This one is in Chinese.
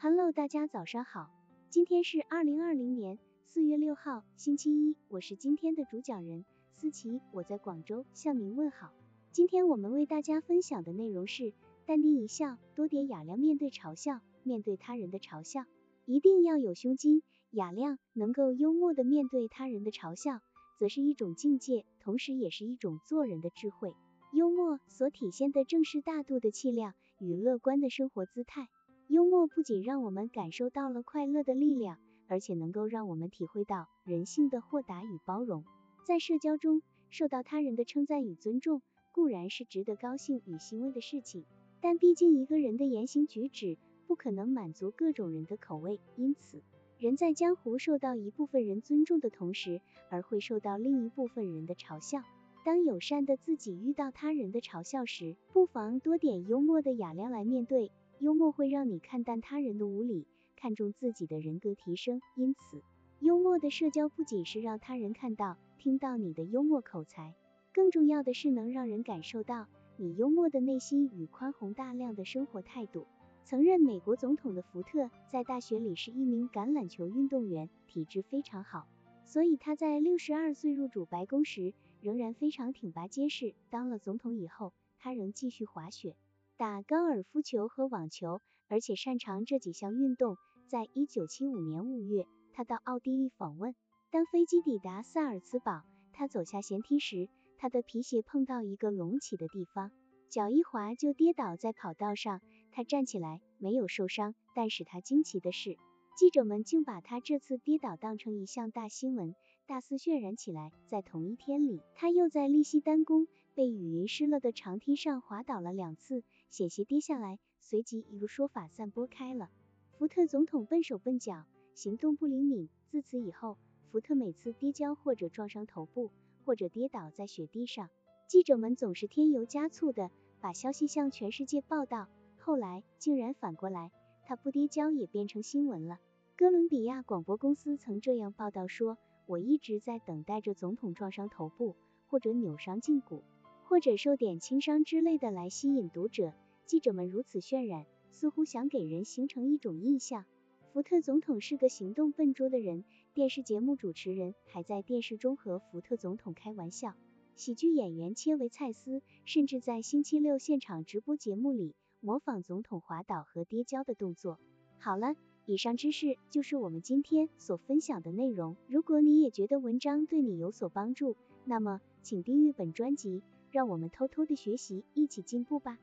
Hello，大家早上好，今天是二零二零年四月六号，星期一，我是今天的主讲人思琪，我在广州向您问好。今天我们为大家分享的内容是淡定一笑，多点雅量面对嘲笑，面对他人的嘲笑，一定要有胸襟，雅量，能够幽默的面对他人的嘲笑，则是一种境界，同时也是一种做人的智慧。幽默所体现的正是大度的气量与乐观的生活姿态。幽默不仅让我们感受到了快乐的力量，而且能够让我们体会到人性的豁达与包容。在社交中，受到他人的称赞与尊重固然是值得高兴与欣慰的事情，但毕竟一个人的言行举止不可能满足各种人的口味，因此，人在江湖受到一部分人尊重的同时，而会受到另一部分人的嘲笑。当友善的自己遇到他人的嘲笑时，不妨多点幽默的雅量来面对。幽默会让你看淡他人的无理，看重自己的人格提升。因此，幽默的社交不仅是让他人看到、听到你的幽默口才，更重要的是能让人感受到你幽默的内心与宽宏大量的生活态度。曾任美国总统的福特，在大学里是一名橄榄球运动员，体质非常好，所以他在六十二岁入主白宫时，仍然非常挺拔结实。当了总统以后，他仍继续滑雪。打高尔夫球和网球，而且擅长这几项运动。在一九七五年五月，他到奥地利访问。当飞机抵达萨尔茨堡，他走下舷梯时，他的皮鞋碰到一个隆起的地方，脚一滑就跌倒在跑道上。他站起来没有受伤，但使他惊奇的是，记者们竟把他这次跌倒当成一项大新闻，大肆渲染起来。在同一天里，他又在利西丹宫被雨淋湿了的长梯上滑倒了两次。险些跌下来，随即一个说法散播开了。福特总统笨手笨脚，行动不灵敏。自此以后，福特每次跌跤或者撞伤头部，或者跌倒在雪地上，记者们总是添油加醋的把消息向全世界报道。后来竟然反过来，他不跌跤也变成新闻了。哥伦比亚广播公司曾这样报道说：“我一直在等待着总统撞伤头部，或者扭伤胫骨。”或者受点轻伤之类的来吸引读者，记者们如此渲染，似乎想给人形成一种印象。福特总统是个行动笨拙的人，电视节目主持人还在电视中和福特总统开玩笑，喜剧演员切维蔡斯甚至在星期六现场直播节目里模仿总统滑倒和跌跤的动作。好了，以上知识就是我们今天所分享的内容。如果你也觉得文章对你有所帮助，那么请订阅本专辑。让我们偷偷的学习，一起进步吧。